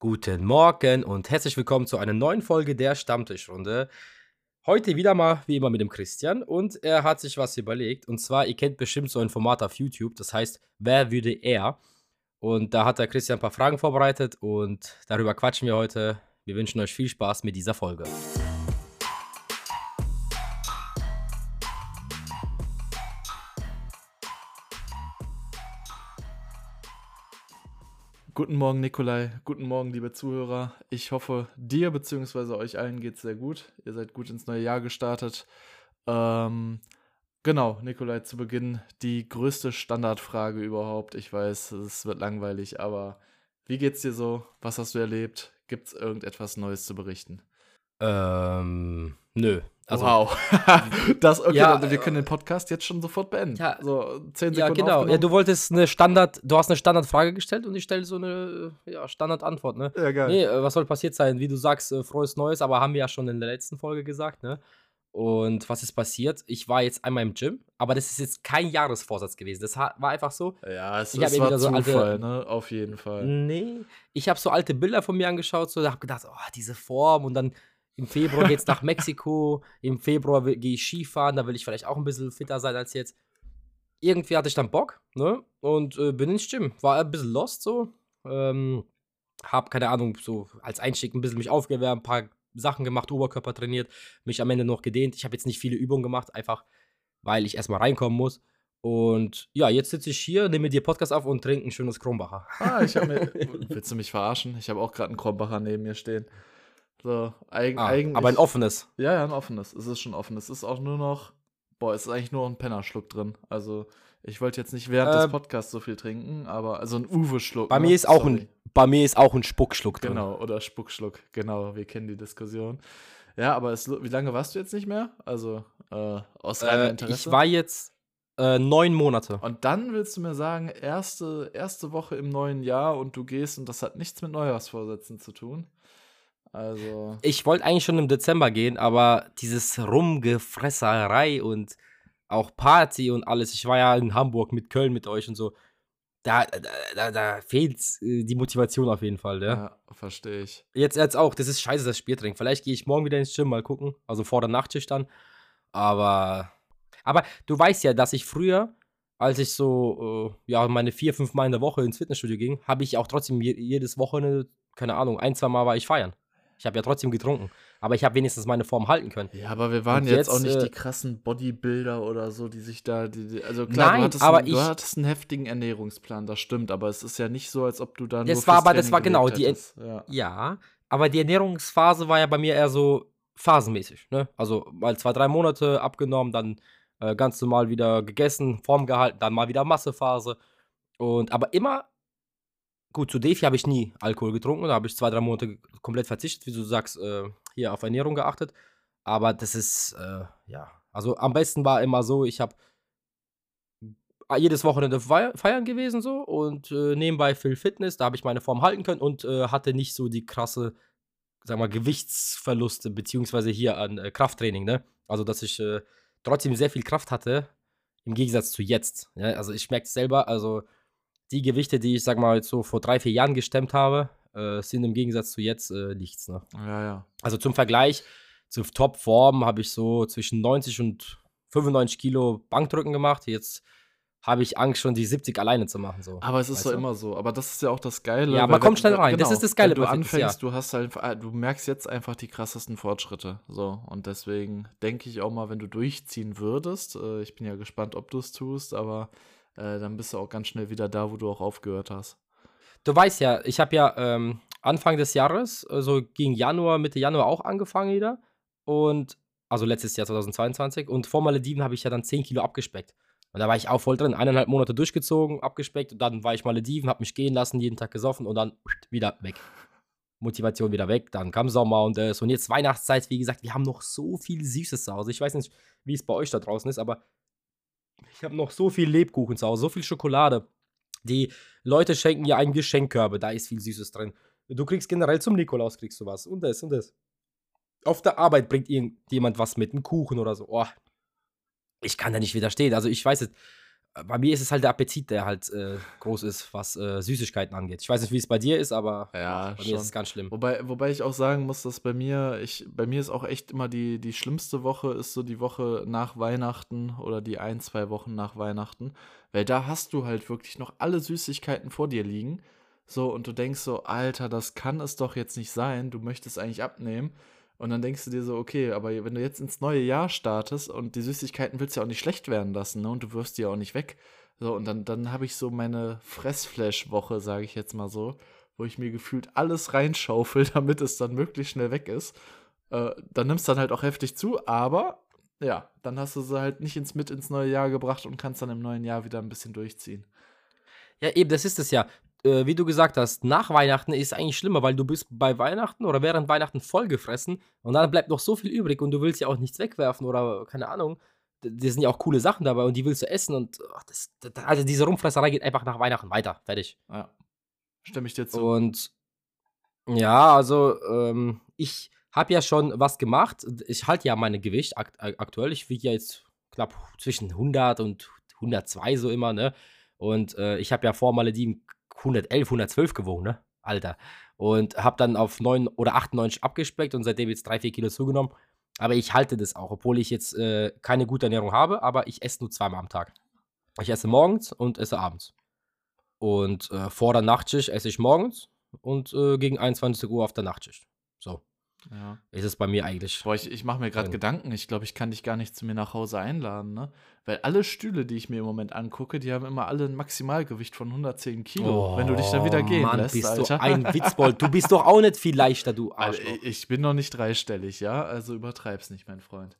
Guten Morgen und herzlich willkommen zu einer neuen Folge der Stammtischrunde. Heute wieder mal wie immer mit dem Christian und er hat sich was überlegt. Und zwar, ihr kennt bestimmt so ein Format auf YouTube, das heißt, wer würde er? Und da hat der Christian ein paar Fragen vorbereitet und darüber quatschen wir heute. Wir wünschen euch viel Spaß mit dieser Folge. Guten Morgen, Nikolai. Guten Morgen, liebe Zuhörer. Ich hoffe, dir bzw. euch allen geht es sehr gut. Ihr seid gut ins neue Jahr gestartet. Ähm, genau, Nikolai, zu Beginn die größte Standardfrage überhaupt. Ich weiß, es wird langweilig, aber wie geht's dir so? Was hast du erlebt? Gibt es irgendetwas Neues zu berichten? Ähm, nö. Also, wow. das, okay, ja, wir können den Podcast jetzt schon sofort beenden. Ja, so zehn Sekunden. Ja, genau. Ja, du wolltest eine Standard, du hast eine Standardfrage gestellt und ich stelle so eine ja, Standardantwort, ne? Ja, geil. Nee, äh, was soll passiert sein? Wie du sagst, äh, frohes Neues, aber haben wir ja schon in der letzten Folge gesagt, ne? Und was ist passiert? Ich war jetzt einmal im Gym, aber das ist jetzt kein Jahresvorsatz gewesen. Das war einfach so. Ja, es, es war so Zufall, alte, ne? Auf jeden Fall. Nee, ich habe so alte Bilder von mir angeschaut, so, da habe gedacht, oh, diese Form und dann im Februar geht es nach Mexiko. Im Februar gehe ich Skifahren. Da will ich vielleicht auch ein bisschen fitter sein als jetzt. Irgendwie hatte ich dann Bock, ne? Und äh, bin ins Gym. War ein bisschen lost so. Ähm, hab, keine Ahnung, so als Einstieg ein bisschen mich aufgewärmt, ein paar Sachen gemacht, Oberkörper trainiert, mich am Ende noch gedehnt. Ich habe jetzt nicht viele Übungen gemacht, einfach weil ich erstmal reinkommen muss. Und ja, jetzt sitze ich hier, nehme dir Podcast auf und trinke ein schönes Kronbacher. Ah, ich habe mir. Willst du mich verarschen? Ich habe auch gerade einen Kronbacher neben mir stehen. So, eig ah, eigentlich. Aber ein offenes. Ja, ja, ein offenes. Es ist schon offen. Es ist auch nur noch. Boah, es ist eigentlich nur ein Pennerschluck drin. Also, ich wollte jetzt nicht während äh, des Podcasts so viel trinken, aber also ein Uwe-Schluck. Bei ne? mir ist auch ein, bei mir ist auch ein Spuckschluck drin. Genau, oder Spuckschluck. Genau, wir kennen die Diskussion. Ja, aber es, wie lange warst du jetzt nicht mehr? Also äh, aus reinem äh, Interesse. Ich war jetzt äh, neun Monate. Und dann willst du mir sagen, erste, erste Woche im neuen Jahr und du gehst und das hat nichts mit Neujahrsvorsätzen zu tun. Also. Ich wollte eigentlich schon im Dezember gehen, aber dieses Rumgefresserei und auch Party und alles. Ich war ja in Hamburg mit Köln mit euch und so. Da, da, da, da fehlt äh, die Motivation auf jeden Fall, ja. Ja, verstehe ich. Jetzt, jetzt auch, das ist scheiße, das Spiel trinken. Vielleicht gehe ich morgen wieder ins Gym mal gucken. Also vor der Nachtschicht dann. Aber. Aber du weißt ja, dass ich früher, als ich so, äh, ja, meine vier, fünf Mal in der Woche ins Fitnessstudio ging, habe ich auch trotzdem jedes Wochenende, keine Ahnung, ein, zwei Mal war ich feiern. Ich habe ja trotzdem getrunken. Aber ich habe wenigstens meine Form halten können. Ja, aber wir waren jetzt, jetzt, auch nicht äh, die krassen Bodybuilder oder so, die sich da. Die, also klar, nein, du, hattest aber einen, ich, du hattest einen heftigen Ernährungsplan, das stimmt, aber es ist ja nicht so, als ob du dann. Das war aber, das war genau die. Ja. ja, aber die Ernährungsphase war ja bei mir eher so phasenmäßig. Ne? Also mal zwei, drei Monate abgenommen, dann äh, ganz normal wieder gegessen, Form gehalten, dann mal wieder Massephase. Und aber immer Gut, zu Defi habe ich nie Alkohol getrunken. Da habe ich zwei, drei Monate komplett verzichtet, wie du sagst, äh, hier auf Ernährung geachtet. Aber das ist, äh, ja. Also am besten war immer so, ich habe jedes Wochenende feiern gewesen so und äh, nebenbei viel Fitness, da habe ich meine Form halten können und äh, hatte nicht so die krasse, sag mal, Gewichtsverluste, beziehungsweise hier an äh, Krafttraining, ne? Also, dass ich äh, trotzdem sehr viel Kraft hatte, im Gegensatz zu jetzt. Ja? Also, ich merke es selber, also die Gewichte, die ich, sag mal, so vor drei, vier Jahren gestemmt habe, äh, sind im Gegensatz zu jetzt äh, nichts. Ne? Ja, ja. Also zum Vergleich, zur Topform habe ich so zwischen 90 und 95 Kilo Bankdrücken gemacht. Jetzt habe ich Angst, schon die 70 alleine zu machen. So. Aber es ist so immer so. Aber das ist ja auch das Geile. Ja, man kommt schnell rein. Genau, das ist das Geile. Wenn du anfängst, ja. du hast halt, du merkst jetzt einfach die krassesten Fortschritte. So. Und deswegen denke ich auch mal, wenn du durchziehen würdest, äh, ich bin ja gespannt, ob du es tust, aber äh, dann bist du auch ganz schnell wieder da, wo du auch aufgehört hast. Du weißt ja, ich habe ja ähm, Anfang des Jahres, also gegen Januar, Mitte Januar auch angefangen wieder. Und, also letztes Jahr 2022. Und vor Malediven habe ich ja dann 10 Kilo abgespeckt. Und da war ich auch voll drin. Eineinhalb Monate durchgezogen, abgespeckt. Und dann war ich Malediven, habe mich gehen lassen, jeden Tag gesoffen und dann wieder weg. Motivation wieder weg. Dann kam Sommer und das. Und jetzt Weihnachtszeit, wie gesagt, wir haben noch so viel Süßes zu Hause. Ich weiß nicht, wie es bei euch da draußen ist, aber ich habe noch so viel Lebkuchen zu Hause, so viel Schokolade. Die Leute schenken ja einen Geschenkkörbe, da ist viel Süßes drin. Du kriegst generell zum Nikolaus kriegst du was und das und das. Auf der Arbeit bringt irgendjemand was mit, einen Kuchen oder so. Oh, ich kann da nicht widerstehen. Also ich weiß es. Bei mir ist es halt der Appetit, der halt äh, groß ist, was äh, Süßigkeiten angeht. Ich weiß nicht, wie es bei dir ist, aber ja, bei schon. mir ist es ganz schlimm. Wobei, wobei ich auch sagen muss, dass bei mir, ich, bei mir ist auch echt immer die, die schlimmste Woche, ist so die Woche nach Weihnachten oder die ein, zwei Wochen nach Weihnachten. Weil da hast du halt wirklich noch alle Süßigkeiten vor dir liegen. So, und du denkst so, Alter, das kann es doch jetzt nicht sein. Du möchtest eigentlich abnehmen. Und dann denkst du dir so, okay, aber wenn du jetzt ins neue Jahr startest und die Süßigkeiten willst du ja auch nicht schlecht werden lassen, ne? Und du wirfst die ja auch nicht weg. So, und dann, dann habe ich so meine Fressflash-Woche, sage ich jetzt mal so, wo ich mir gefühlt alles reinschaufel, damit es dann möglichst schnell weg ist. Äh, dann nimmst du dann halt auch heftig zu, aber ja, dann hast du sie halt nicht ins mit ins neue Jahr gebracht und kannst dann im neuen Jahr wieder ein bisschen durchziehen. Ja, eben, das ist es ja äh, wie du gesagt hast, nach Weihnachten ist es eigentlich schlimmer, weil du bist bei Weihnachten oder während Weihnachten vollgefressen und dann bleibt noch so viel übrig und du willst ja auch nichts wegwerfen oder keine Ahnung. Da sind ja auch coole Sachen dabei und die willst du essen und ach, das, das, also diese Rumfresserei geht einfach nach Weihnachten weiter. Fertig. Ja. Stimme ich dir zu. Und ja, also ähm, ich habe ja schon was gemacht. Ich halte ja mein Gewicht akt aktuell. Ich wiege ja jetzt knapp zwischen 100 und 102 so immer, ne? Und äh, ich habe ja vor Malediven 111, 112 gewogen, ne? Alter. Und habe dann auf 9 oder 98 abgespeckt und seitdem jetzt 3, 4 Kilo zugenommen. Aber ich halte das auch, obwohl ich jetzt äh, keine gute Ernährung habe, aber ich esse nur zweimal am Tag. Ich esse morgens und esse abends. Und äh, vor der Nachtschicht esse ich morgens und äh, gegen 21 Uhr auf der Nachtschicht. So. Ja. Ist es bei mir eigentlich. Boah, ich, ich mache mir gerade Gedanken. Ich glaube, ich kann dich gar nicht zu mir nach Hause einladen, ne? Weil alle Stühle, die ich mir im Moment angucke, die haben immer alle ein Maximalgewicht von 110 Kilo. Oh, wenn du dich dann wieder gehen Mann, lässt, bist Alter. du ein Witzbold. Du bist doch auch nicht viel leichter, du also, Arschloch. ich bin noch nicht dreistellig, ja? Also übertreib's nicht, mein Freund.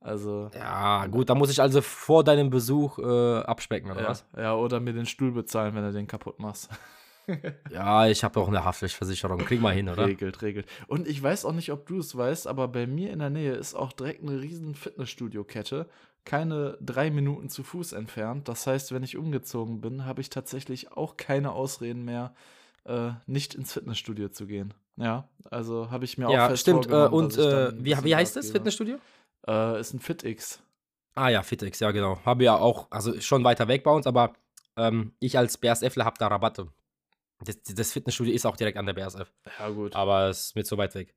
Also. Ja, gut, dann muss ich also vor deinem Besuch äh, abspecken, oder ja, was? Ja, oder mir den Stuhl bezahlen, wenn du den kaputt machst. ja, ich habe auch eine Haftpflichtversicherung. Krieg mal hin, oder? Regelt, regelt. Und ich weiß auch nicht, ob du es weißt, aber bei mir in der Nähe ist auch direkt eine riesen Fitnessstudio-Kette. Keine drei Minuten zu Fuß entfernt. Das heißt, wenn ich umgezogen bin, habe ich tatsächlich auch keine Ausreden mehr, äh, nicht ins Fitnessstudio zu gehen. Ja, also habe ich mir ja, auch fest stimmt. Äh, und äh, wie, wie heißt das Fitnessstudio? Äh, ist ein FitX. Ah ja, FitX, ja genau. Habe ja auch, also schon weiter weg bei uns, aber ähm, ich als BSFler habe da Rabatte. Das, das, Fitnessstudio ist auch direkt an der BSF. Ja, gut. Aber es ist mir zu weit weg.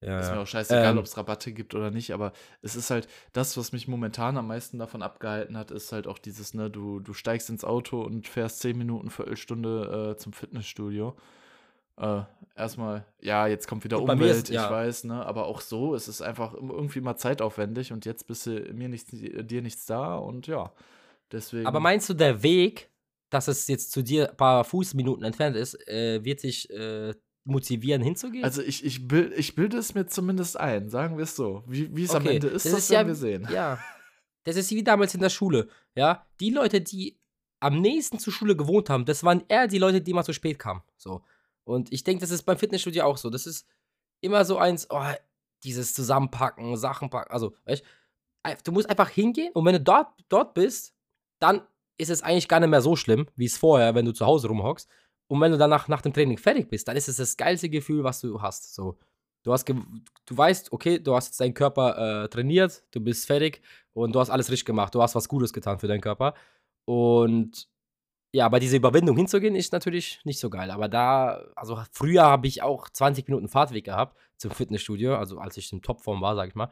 Ja, ist mir auch scheißegal, ähm, ob es Rabatte gibt oder nicht, aber es ist halt das, was mich momentan am meisten davon abgehalten hat, ist halt auch dieses, ne, du, du steigst ins Auto und fährst 10 Minuten, Viertelstunde äh, zum Fitnessstudio. Äh, erstmal, ja, jetzt kommt wieder Umwelt, ist, ja. ich weiß, ne, aber auch so, es ist einfach irgendwie mal zeitaufwendig und jetzt bist du mir nichts, dir nichts da und ja, deswegen. Aber meinst du, der Weg dass es jetzt zu dir ein paar Fußminuten entfernt ist, äh, wird dich äh, motivieren, hinzugehen? Also ich, ich, bild, ich bilde es mir zumindest ein, sagen wir es so. Wie, wie es okay. am Ende ist, das, das ist werden ja, wir sehen. Ja. Das ist wie damals in der Schule. Ja, die Leute, die am nächsten zur Schule gewohnt haben, das waren eher die Leute, die mal zu spät kamen. So. Und ich denke, das ist beim Fitnessstudio auch so. Das ist immer so eins, oh, dieses Zusammenpacken, Sachen packen. Also, weißt du, musst einfach hingehen und wenn du dort, dort bist, dann ist es eigentlich gar nicht mehr so schlimm, wie es vorher, wenn du zu Hause rumhockst. Und wenn du danach nach dem Training fertig bist, dann ist es das geilste Gefühl, was du hast. So, du hast, du weißt, okay, du hast jetzt deinen Körper äh, trainiert, du bist fertig und du hast alles richtig gemacht. Du hast was Gutes getan für deinen Körper. Und ja, aber diese Überwindung hinzugehen ist natürlich nicht so geil. Aber da, also früher habe ich auch 20 Minuten Fahrtweg gehabt zum Fitnessstudio, also als ich in Topform war, sag ich mal.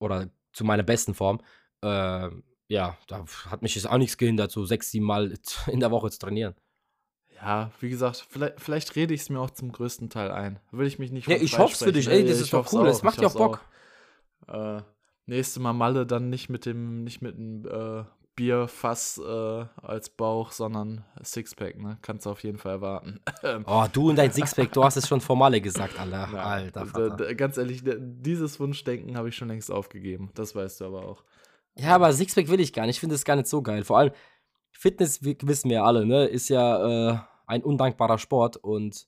Oder zu meiner besten Form. Äh, ja, da hat mich jetzt auch nichts gehindert, so sechs, sieben Mal in der Woche zu trainieren. Ja, wie gesagt, vielleicht, vielleicht rede ich es mir auch zum größten Teil ein. Will ich mich nicht Ja, ich hoffe es für dich, ey, das ist doch cool, das macht ja auch Bock. Auch. Äh, nächste Mal Malle dann nicht mit dem, nicht mit dem äh, Bierfass äh, als Bauch, sondern Sixpack, ne? Kannst du auf jeden Fall erwarten. oh, du und dein Sixpack, du hast es schon vor Malle gesagt, Alter. Ja, Alter, Vater. Ganz ehrlich, dieses Wunschdenken habe ich schon längst aufgegeben. Das weißt du aber auch. Ja, aber Sixpack will ich gar nicht. Ich finde es gar nicht so geil. Vor allem, Fitness, wissen wir ja alle, ne, ist ja äh, ein undankbarer Sport und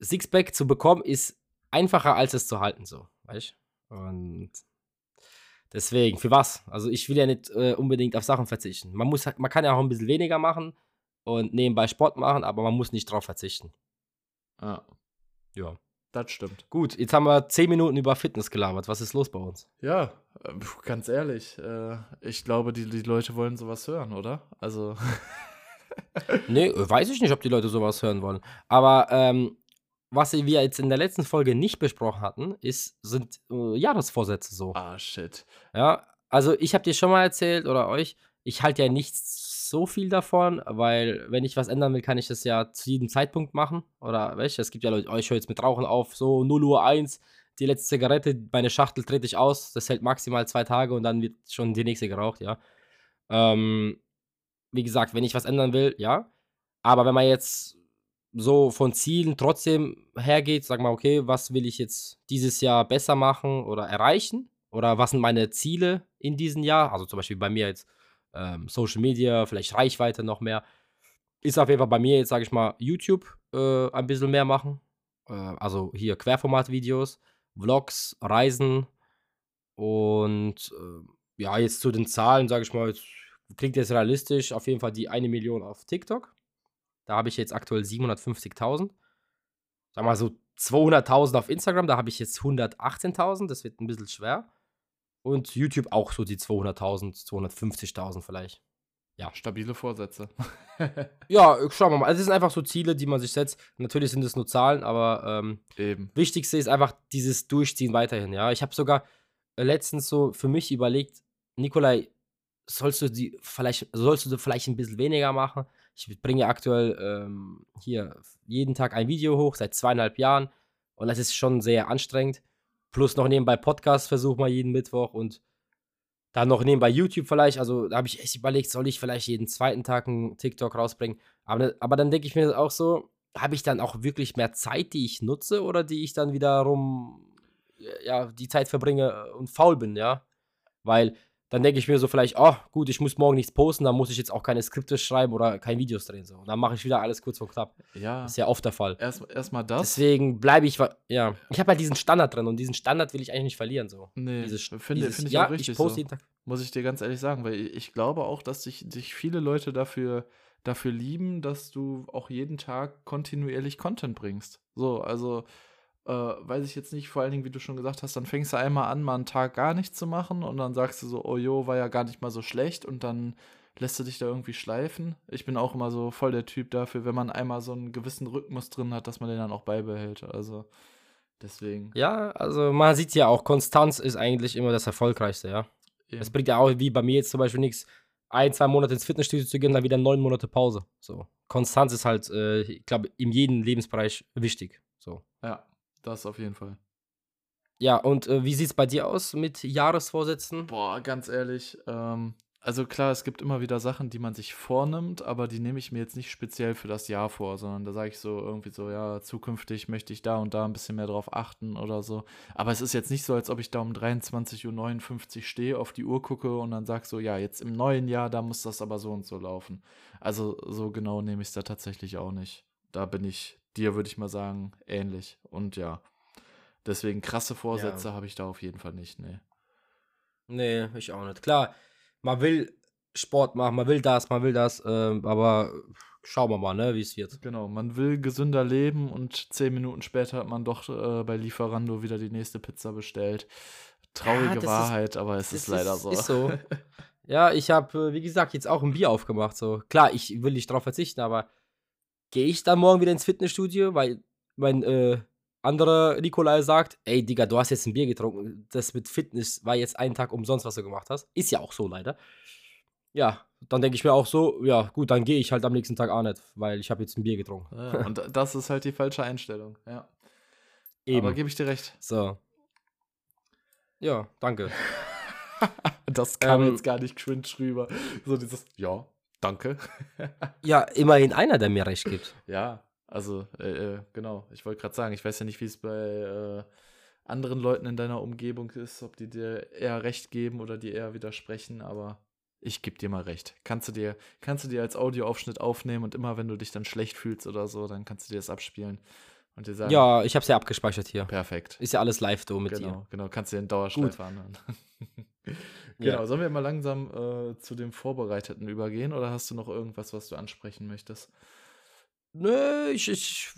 Sixpack zu bekommen ist einfacher als es zu halten, so, weißt Und deswegen, für was? Also ich will ja nicht äh, unbedingt auf Sachen verzichten. Man, muss, man kann ja auch ein bisschen weniger machen und nebenbei Sport machen, aber man muss nicht drauf verzichten. Ja. Ja. Das stimmt. Gut, jetzt haben wir zehn Minuten über Fitness gelabert. Was ist los bei uns? Ja, äh, ganz ehrlich, äh, ich glaube, die, die Leute wollen sowas hören, oder? Also. nee, weiß ich nicht, ob die Leute sowas hören wollen. Aber ähm, was wir jetzt in der letzten Folge nicht besprochen hatten, ist, sind äh, Jahresvorsätze so. Ah, shit. Ja, also ich habe dir schon mal erzählt oder euch, ich halte ja nichts so viel davon, weil wenn ich was ändern will, kann ich das ja zu jedem Zeitpunkt machen. Oder du, es gibt ja Leute, oh, ich höre jetzt mit Rauchen auf, so 0 Uhr 1, die letzte Zigarette, meine Schachtel trete ich aus, das hält maximal zwei Tage und dann wird schon die nächste geraucht, ja. Ähm, wie gesagt, wenn ich was ändern will, ja. Aber wenn man jetzt so von Zielen trotzdem hergeht, sag mal, okay, was will ich jetzt dieses Jahr besser machen oder erreichen? Oder was sind meine Ziele in diesem Jahr? Also zum Beispiel bei mir jetzt ähm, Social Media, vielleicht Reichweite noch mehr. Ist auf jeden Fall bei mir jetzt, sage ich mal, YouTube äh, ein bisschen mehr machen. Äh, also hier Querformat-Videos, Vlogs, Reisen und äh, ja, jetzt zu den Zahlen, sage ich mal, klingt jetzt realistisch, auf jeden Fall die eine Million auf TikTok. Da habe ich jetzt aktuell 750.000. Sag mal so 200.000 auf Instagram, da habe ich jetzt 118.000. Das wird ein bisschen schwer. Und YouTube auch so die 200.000, 250.000 vielleicht. Ja. Stabile Vorsätze. ja, schauen wir mal. Also, es sind einfach so Ziele, die man sich setzt. Natürlich sind es nur Zahlen, aber ähm, Eben. wichtigste ist einfach dieses Durchziehen weiterhin. Ja, ich habe sogar äh, letztens so für mich überlegt, Nikolai, sollst du die vielleicht, sollst du vielleicht ein bisschen weniger machen? Ich bringe aktuell ähm, hier jeden Tag ein Video hoch, seit zweieinhalb Jahren. Und das ist schon sehr anstrengend. Plus noch nebenbei Podcast versuche mal jeden Mittwoch und dann noch nebenbei YouTube vielleicht. Also da habe ich echt überlegt, soll ich vielleicht jeden zweiten Tag einen TikTok rausbringen. Aber, aber dann denke ich mir auch so, habe ich dann auch wirklich mehr Zeit, die ich nutze oder die ich dann wiederum, ja, die Zeit verbringe und faul bin, ja? Weil dann denke ich mir so vielleicht, oh, gut, ich muss morgen nichts posten, dann muss ich jetzt auch keine Skripte schreiben oder keine Videos drehen. So. Und dann mache ich wieder alles kurz vor knapp. Ja. Das ist ja oft der Fall. Erstmal erst das. Deswegen bleibe ich, ja. Ich habe halt diesen Standard drin und diesen Standard will ich eigentlich nicht verlieren. So. Nee, dieses, finde find ich ja, auch richtig ich poste so. jeden Tag. Muss ich dir ganz ehrlich sagen, weil ich glaube auch, dass sich, sich viele Leute dafür, dafür lieben, dass du auch jeden Tag kontinuierlich Content bringst. So, also äh, weiß ich jetzt nicht, vor allen Dingen, wie du schon gesagt hast, dann fängst du einmal an, mal einen Tag gar nichts zu machen und dann sagst du so, oh jo, war ja gar nicht mal so schlecht und dann lässt du dich da irgendwie schleifen. Ich bin auch immer so voll der Typ dafür, wenn man einmal so einen gewissen Rhythmus drin hat, dass man den dann auch beibehält. Also deswegen. Ja, also man sieht ja auch, Konstanz ist eigentlich immer das Erfolgreichste, ja. Es bringt ja auch, wie bei mir jetzt zum Beispiel nichts, ein, zwei Monate ins Fitnessstudio zu gehen, dann wieder neun Monate Pause. So. Konstanz ist halt, äh, ich glaube, in jedem Lebensbereich wichtig. So. Ja, das auf jeden Fall. Ja, und äh, wie sieht es bei dir aus mit Jahresvorsätzen? Boah, ganz ehrlich, ähm, also klar, es gibt immer wieder Sachen, die man sich vornimmt, aber die nehme ich mir jetzt nicht speziell für das Jahr vor, sondern da sage ich so irgendwie so, ja, zukünftig möchte ich da und da ein bisschen mehr drauf achten oder so. Aber es ist jetzt nicht so, als ob ich da um 23.59 Uhr stehe, auf die Uhr gucke und dann sage so, ja, jetzt im neuen Jahr, da muss das aber so und so laufen. Also so genau nehme ich es da tatsächlich auch nicht. Da bin ich dir, würde ich mal sagen, ähnlich. Und ja, deswegen krasse Vorsätze ja. habe ich da auf jeden Fall nicht, nee. Nee, ich auch nicht. Klar, man will Sport machen, man will das, man will das, äh, aber schauen wir mal, ne, wie es wird. Genau, man will gesünder leben und zehn Minuten später hat man doch äh, bei Lieferando wieder die nächste Pizza bestellt. Traurige ja, Wahrheit, ist, aber es ist, ist leider so. Ist so. ja, ich habe, äh, wie gesagt, jetzt auch ein Bier aufgemacht. So klar, ich will nicht drauf verzichten, aber gehe ich dann morgen wieder ins Fitnessstudio, weil mein äh, anderer Nikolai sagt, ey Digga, du hast jetzt ein Bier getrunken, das mit Fitness war jetzt ein Tag umsonst, was du gemacht hast. Ist ja auch so leider. Ja, dann denke ich mir auch so, ja gut, dann gehe ich halt am nächsten Tag auch nicht, weil ich habe jetzt ein Bier getrunken. Ja, und das ist halt die falsche Einstellung, ja. Eben. Aber gebe ich dir recht. So. Ja, danke. das kam ähm, jetzt gar nicht cringe rüber. So dieses, ja, Danke. ja, immerhin einer, der mir recht gibt. Ja, also, äh, äh genau. Ich wollte gerade sagen, ich weiß ja nicht, wie es bei äh, anderen Leuten in deiner Umgebung ist, ob die dir eher recht geben oder dir eher widersprechen, aber ich gebe dir mal recht. Kannst du dir, kannst du dir als Audioaufschnitt aufnehmen und immer wenn du dich dann schlecht fühlst oder so, dann kannst du dir das abspielen und dir sagen. Ja, ich habe es ja abgespeichert hier. Perfekt. Ist ja alles live da mit genau, dir. Genau, kannst du dir in Dauerschleife anhören. Genau, ja. sollen wir mal langsam äh, zu dem Vorbereiteten übergehen oder hast du noch irgendwas, was du ansprechen möchtest? Nö, ich, ich,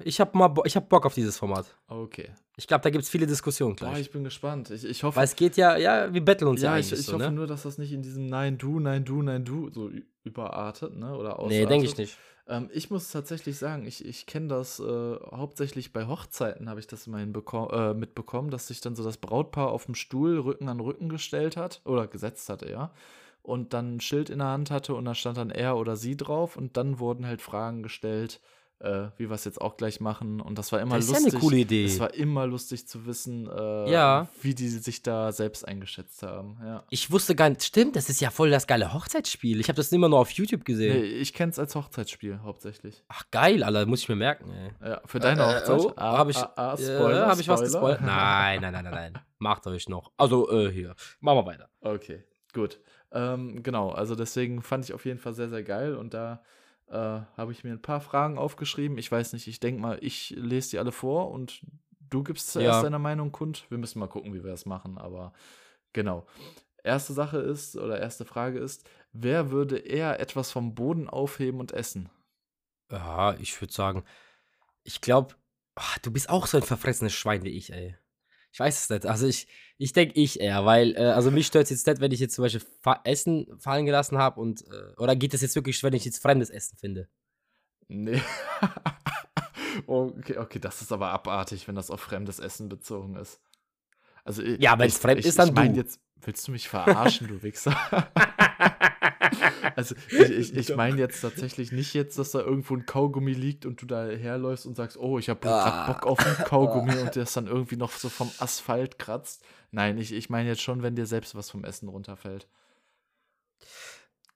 ich habe mal ich hab Bock auf dieses Format. Okay. Ich glaube, da gibt es viele Diskussionen gleich. Boah, ich bin gespannt. Ich, ich hoffe. Weil es geht ja, ja, wir betteln uns ja, ja ich, ich so, hoffe ne? nur, dass das nicht in diesem Nein, du, Nein, du, Nein, du so überartet, ne? Oder ausartet. Nee, denke ich nicht. Ähm, ich muss tatsächlich sagen, ich, ich kenne das äh, hauptsächlich bei Hochzeiten, habe ich das immerhin äh, mitbekommen, dass sich dann so das Brautpaar auf dem Stuhl Rücken an Rücken gestellt hat oder gesetzt hatte, ja und dann ein Schild in der Hand hatte und da stand dann er oder sie drauf und dann wurden halt Fragen gestellt, äh, wie wir es jetzt auch gleich machen. Und das war immer das lustig. ist ja eine coole Idee. Es war immer lustig zu wissen, äh, ja. wie die sich da selbst eingeschätzt haben. Ja. Ich wusste gar nicht, stimmt, das ist ja voll das geile Hochzeitsspiel. Ich habe das immer nur auf YouTube gesehen. Nee, ich kenne es als Hochzeitsspiel hauptsächlich. Ach geil, Alter, muss ich mir merken. Ey. Ja, für deine äh, Hochzeit. Oh, ah, habe ich, ah, ah, Spoiler, äh, hab ich was gespoilert? Nein, nein, nein, nein, nein. Macht euch noch. Also, äh, hier. Machen wir weiter. Okay, gut. Ähm, genau, also deswegen fand ich auf jeden Fall sehr, sehr geil und da äh, habe ich mir ein paar Fragen aufgeschrieben. Ich weiß nicht, ich denke mal, ich lese die alle vor und du gibst zuerst ja. deine Meinung kund. Wir müssen mal gucken, wie wir das machen, aber genau. Erste Sache ist, oder erste Frage ist, wer würde eher etwas vom Boden aufheben und essen? Ja, ich würde sagen, ich glaube, du bist auch so ein verfressenes Schwein wie ich, ey. Ich weiß es nicht. Also ich, ich denke ich eher, weil, äh, also mich stört es jetzt nicht, wenn ich jetzt zum Beispiel Fa Essen fallen gelassen habe und, äh, oder geht es jetzt wirklich, wenn ich jetzt fremdes Essen finde? Nee. okay, okay, das ist aber abartig, wenn das auf fremdes Essen bezogen ist. Also, ja, wenn es fremd ist, dann ich mein, jetzt willst du mich verarschen, du Wichser? Also ich, ich, ich meine jetzt tatsächlich nicht jetzt, dass da irgendwo ein Kaugummi liegt und du da herläufst und sagst, oh, ich habe ah. Bock auf ein Kaugummi und das dann irgendwie noch so vom Asphalt kratzt. Nein, ich, ich meine jetzt schon, wenn dir selbst was vom Essen runterfällt.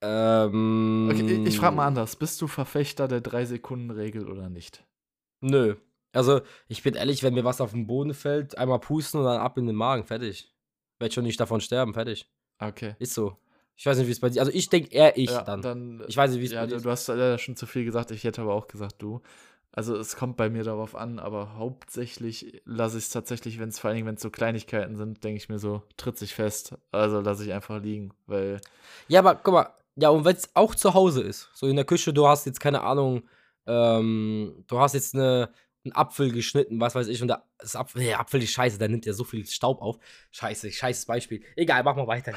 Ähm, okay, ich, ich frage mal anders. Bist du Verfechter der Drei-Sekunden-Regel oder nicht? Nö. Also, ich bin ehrlich, wenn mir was auf den Boden fällt, einmal pusten und dann ab in den Magen, fertig. Werd schon nicht davon sterben, fertig. Okay. Ist so. Ich weiß nicht, wie es bei dir Also ich denke eher ich ja, dann. dann. Ich weiß nicht, wie es ja, bei dir ist. Du hast leider schon zu viel gesagt, ich hätte aber auch gesagt, du. Also es kommt bei mir darauf an, aber hauptsächlich lasse ich es tatsächlich, wenn es vor allen Dingen, wenn es so Kleinigkeiten sind, denke ich mir so, tritt sich fest. Also lasse ich einfach liegen, weil. Ja, aber guck mal, ja, und wenn es auch zu Hause ist, so in der Küche, du hast jetzt keine Ahnung, ähm, du hast jetzt eine, einen Apfel geschnitten, was weiß ich, und der, das Apfel, nee, Apfel ist scheiße, da nimmt ja so viel Staub auf. Scheiße, scheißes Beispiel. Egal, mach mal weiter.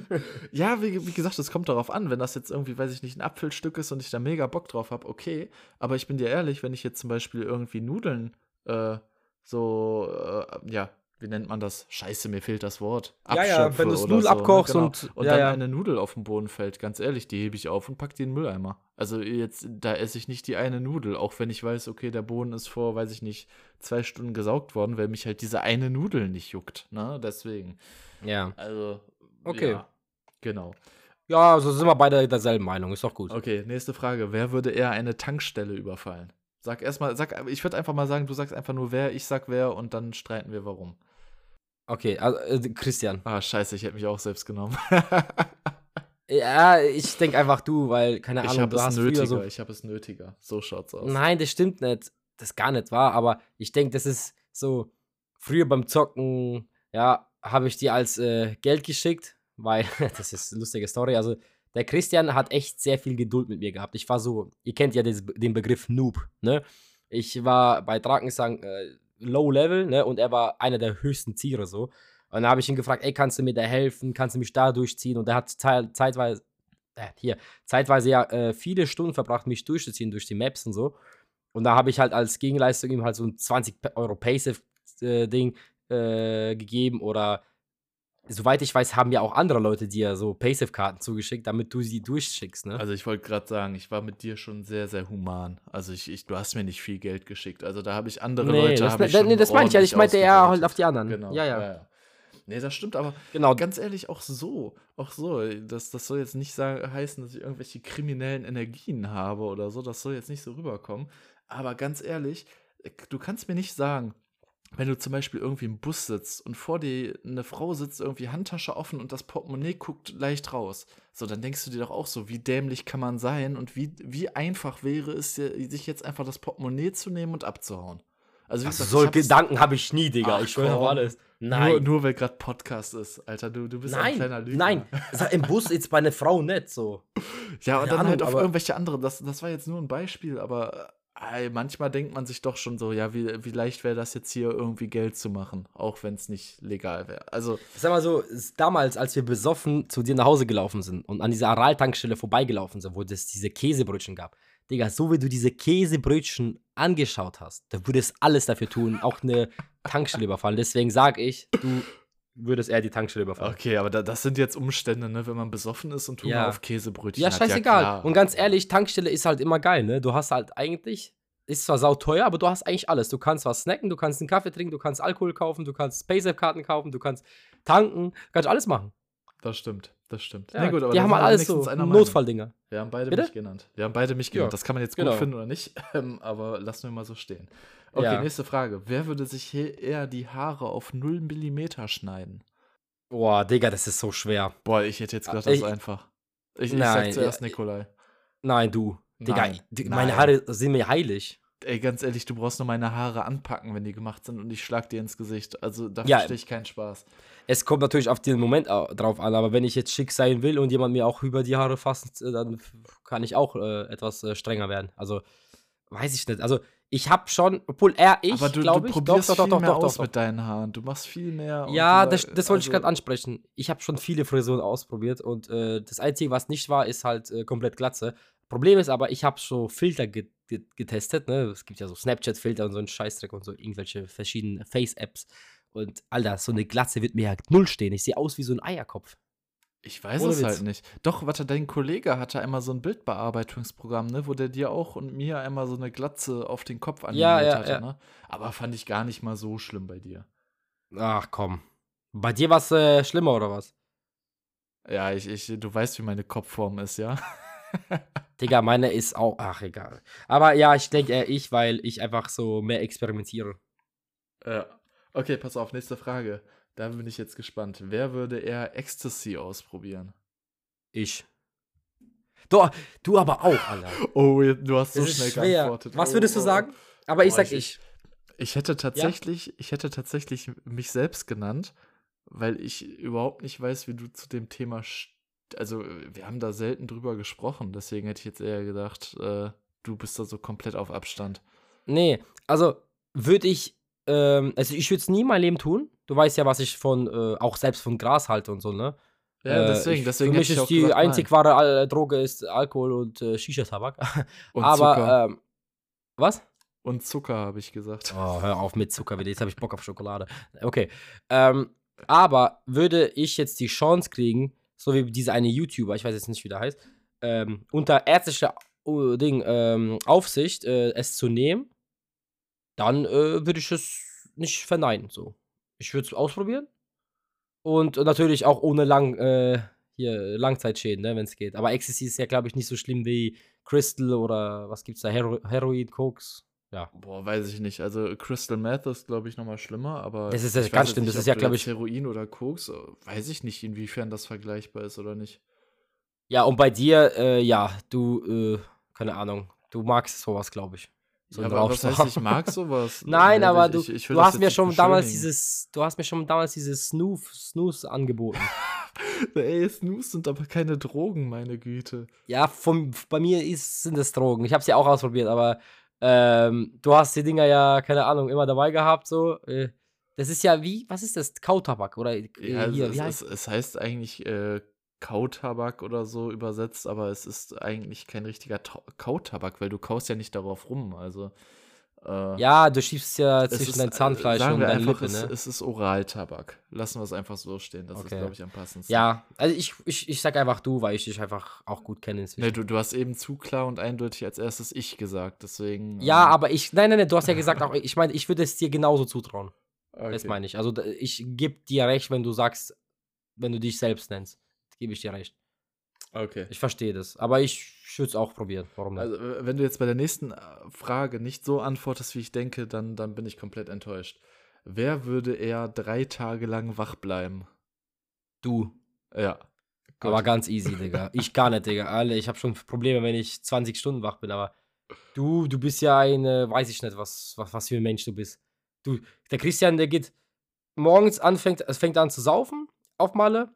ja, wie, wie gesagt, es kommt darauf an, wenn das jetzt irgendwie, weiß ich nicht, ein Apfelstück ist und ich da mega Bock drauf habe, okay. Aber ich bin dir ehrlich, wenn ich jetzt zum Beispiel irgendwie Nudeln äh, so, äh, ja, wie nennt man das? Scheiße, mir fehlt das Wort. Ja, ja, wenn du es Null so, abkochst ne? genau. und, und ja, dann ja. eine Nudel auf den Boden fällt, ganz ehrlich, die hebe ich auf und pack die in den Mülleimer. Also jetzt, da esse ich nicht die eine Nudel, auch wenn ich weiß, okay, der Boden ist vor, weiß ich nicht, zwei Stunden gesaugt worden, weil mich halt diese eine Nudel nicht juckt, ne? Deswegen. Ja. Also, okay. Ja, genau. Ja, also sind wir beide derselben Meinung, ist doch gut. Okay, nächste Frage. Wer würde eher eine Tankstelle überfallen? Sag erstmal, sag, ich würde einfach mal sagen, du sagst einfach nur wer, ich sag wer und dann streiten wir warum. Okay, also äh, Christian. Ah, scheiße, ich hätte mich auch selbst genommen. ja, ich denke einfach du, weil, keine Ahnung, ich hab du es hast nötiger, so ich habe es nötiger. So schaut's aus. Nein, das stimmt nicht. Das ist gar nicht wahr, aber ich denke, das ist so, früher beim Zocken, ja, habe ich dir als äh, Geld geschickt, weil, das ist eine lustige Story, also der Christian hat echt sehr viel Geduld mit mir gehabt. Ich war so, ihr kennt ja des, den Begriff Noob, ne? Ich war bei Drakensang äh, Low Level, ne? Und er war einer der höchsten Tiere so. Und dann habe ich ihn gefragt, ey, kannst du mir da helfen? Kannst du mich da durchziehen? Und er hat zeitweise, äh, hier, zeitweise ja äh, viele Stunden verbracht, mich durchzuziehen durch die Maps und so. Und da habe ich halt als Gegenleistung ihm halt so ein 20 Euro Paysafe-Ding äh, gegeben oder soweit ich weiß, haben ja auch andere Leute dir so Paysafe-Karten zugeschickt, damit du sie durchschickst, ne? Also ich wollte gerade sagen, ich war mit dir schon sehr, sehr human. Also ich, ich, du hast mir nicht viel Geld geschickt. Also da habe ich andere nee, Leute. Das, ich nee, das meine ich ja. Ich meinte eher halt auf die anderen. Genau. Ja, ja. ja, ja. Nee, das stimmt, aber genau. ganz ehrlich, auch so, auch so, das, das soll jetzt nicht sagen, heißen, dass ich irgendwelche kriminellen Energien habe oder so, das soll jetzt nicht so rüberkommen. Aber ganz ehrlich, du kannst mir nicht sagen, wenn du zum Beispiel irgendwie im Bus sitzt und vor dir eine Frau sitzt, irgendwie Handtasche offen und das Portemonnaie guckt leicht raus. So, dann denkst du dir doch auch so, wie dämlich kann man sein und wie, wie einfach wäre es, sich jetzt einfach das Portemonnaie zu nehmen und abzuhauen. Also, wie gesagt, so Gedanken habe ich nie, Digga. Ach, ich schwöre auf alles. Nein. Nur, nur weil gerade Podcast ist, Alter. Du, du bist nein, ein kleiner Lügner. Nein, im Bus jetzt bei einer Frau nicht so. Ja, und dann Ahnung, halt auf irgendwelche andere. Das, das war jetzt nur ein Beispiel, aber äh, manchmal denkt man sich doch schon so, ja, wie, wie leicht wäre das jetzt hier irgendwie Geld zu machen, auch wenn es nicht legal wäre. Also. Sag mal so, damals, als wir besoffen zu dir nach Hause gelaufen sind und an dieser Aral-Tankstelle vorbeigelaufen sind, wo es diese Käsebrötchen gab, Digga, so wie du diese Käsebrötchen angeschaut hast, da würdest alles dafür tun, auch eine Tankstelle überfallen. Deswegen sag ich, du würdest eher die Tankstelle überfallen. Okay, aber da, das sind jetzt Umstände, ne, wenn man besoffen ist und Hunger ja. auf Käsebrötchen ja, hat. Scheißegal. Ja, und ganz ehrlich, Tankstelle ist halt immer geil, ne? Du hast halt eigentlich, ist zwar sauteuer, aber du hast eigentlich alles. Du kannst was snacken, du kannst einen Kaffee trinken, du kannst Alkohol kaufen, du kannst Paysafe-Karten kaufen, du kannst tanken, kannst alles machen. Das stimmt, das stimmt. Ja, Na gut, aber die haben halt alles so Notfalldinger. Wir haben beide Bitte? mich genannt. Wir haben beide mich genannt. Ja, das kann man jetzt gut genau. finden oder nicht, ähm, aber lassen wir mal so stehen. Okay, ja. nächste Frage. Wer würde sich hier eher die Haare auf 0 mm schneiden? Boah, Digga, das ist so schwer. Boah, ich hätte jetzt gedacht, das ist einfach. Ich, ich Nein, sag zuerst Nikolai. Nein, du. Digga, Nein. meine Haare sind mir heilig. Ey, ganz ehrlich, du brauchst nur meine Haare anpacken, wenn die gemacht sind und ich schlag dir ins Gesicht. Also da ja, verstehe ich keinen Spaß. Es kommt natürlich auf den Moment drauf an, aber wenn ich jetzt schick sein will und jemand mir auch über die Haare fasst, äh, dann kann ich auch äh, etwas äh, strenger werden. Also, weiß ich nicht. Also, ich habe schon, obwohl er, ich, aber du, du ich, probierst doch, doch, viel doch, mehr doch, aus mit deinen Haaren. Du machst viel mehr. Ja, das, das wollte also ich gerade ansprechen. Ich habe schon viele Frisuren ausprobiert und äh, das Einzige, was nicht war, ist halt äh, komplett Glatze. Problem ist aber, ich habe so Filter get getestet, ne? Es gibt ja so Snapchat-Filter und so einen Scheißdreck und so irgendwelche verschiedenen Face-Apps. Und Alter, so eine Glatze wird mir ja null stehen. Ich sehe aus wie so ein Eierkopf. Ich weiß Ohne es Witz. halt nicht. Doch, warte, dein Kollege hatte einmal so ein Bildbearbeitungsprogramm, ne, wo der dir auch und mir einmal so eine Glatze auf den Kopf animiert ja, ja, hatte, ja. ne? Aber fand ich gar nicht mal so schlimm bei dir. Ach komm. Bei dir war es äh, schlimmer oder was? Ja, ich, ich, du weißt, wie meine Kopfform ist, ja. Digga, meine ist auch, ach egal. Aber ja, ich denke eher ich, weil ich einfach so mehr experimentiere. Ja. Okay, pass auf, nächste Frage. Da bin ich jetzt gespannt. Wer würde eher Ecstasy ausprobieren? Ich. Du, du aber auch, Alter. Oh, du hast so schnell schwer. geantwortet. Was würdest du oh, sagen? Aber ich oh, sag ich. Ich, hätte tatsächlich, ja? ich hätte tatsächlich mich selbst genannt, weil ich überhaupt nicht weiß, wie du zu dem Thema also wir haben da selten drüber gesprochen, deswegen hätte ich jetzt eher gedacht, äh, du bist da so komplett auf Abstand. Nee, also würde ich, ähm, also ich würde es nie in meinem Leben tun. Du weißt ja, was ich von, äh, auch selbst von Gras halte und so, ne? Ja, deswegen, äh, ich, deswegen. Für mich ist die gesagt, einzig wahre äh, Droge ist Alkohol und äh, Shisha-Tabak. Und Aber, Zucker. Ähm, was? Und Zucker, habe ich gesagt. Oh, hör auf mit Zucker wieder. Jetzt habe ich Bock auf Schokolade. Okay. Ähm, aber würde ich jetzt die Chance kriegen, so wie dieser eine YouTuber, ich weiß jetzt nicht, wie der heißt, ähm, unter ärztlicher uh, Ding, ähm, Aufsicht äh, es zu nehmen, dann äh, würde ich es nicht verneinen. So. Ich würde es ausprobieren. Und natürlich auch ohne lang, äh, hier Langzeitschäden, ne, wenn es geht. Aber Ecstasy ist ja, glaube ich, nicht so schlimm wie Crystal oder was gibt's da? Hero Heroin, Koks. Ja. Boah, weiß ich nicht. Also Crystal Meth ist, glaube ich, nochmal schlimmer, aber. Das ist ja ganz schlimm. Das ist ja, glaube ich. Heroin oder Koks, weiß ich nicht, inwiefern das vergleichbar ist oder nicht. Ja, und bei dir, äh, ja, du, äh, keine Ahnung, du magst sowas, glaube ich. So ja, aber was heißt, ich mag sowas? Nein, aber du, ich, ich du hast mir schon damals dieses, du hast mir schon damals dieses Snoof, Snooze angeboten. Ey, Snooze sind aber keine Drogen, meine Güte. Ja, von, bei mir ist, sind es Drogen. Ich habe sie ja auch ausprobiert, aber ähm, du hast die Dinger ja, keine Ahnung, immer dabei gehabt, so. Äh, das ist ja wie, was ist das? Kautabak oder äh, ja, hier, es, heißt es, es heißt eigentlich äh, Kautabak oder so übersetzt, aber es ist eigentlich kein richtiger Ta Kautabak, weil du kaust ja nicht darauf rum, also. Äh, ja, du schiebst ja zwischen dein äh, Zahnfleisch und deine Lippe, es, ne? Es ist Oraltabak. Lassen wir es einfach so stehen. Das okay. ist, glaube ich, am passendsten. Ja, also ich, ich, ich sag einfach du, weil ich dich einfach auch gut kenne inzwischen. Nee, du, du hast eben zu klar und eindeutig als erstes ich gesagt, deswegen. Ja, ähm, aber ich, nein, nein, nein, du hast ja gesagt, auch, ich meine, ich würde es dir genauso zutrauen. Okay. Das meine ich. Also ich gebe dir recht, wenn du sagst, wenn du dich selbst nennst. Gebe ich dir recht. Okay. Ich verstehe das. Aber ich würde es auch probieren. Warum nicht? Also, wenn du jetzt bei der nächsten äh, Frage nicht so antwortest, wie ich denke, dann, dann bin ich komplett enttäuscht. Wer würde eher drei Tage lang wach bleiben? Du. Ja. Gut. Aber ganz easy, Digga. Ich gar nicht, Digga. Alle, ich habe schon Probleme, wenn ich 20 Stunden wach bin, aber Du, du bist ja ein, weiß ich nicht, was, was, was für ein Mensch du bist. Du, der Christian, der geht morgens anfängt, es fängt an zu saufen auf Malle.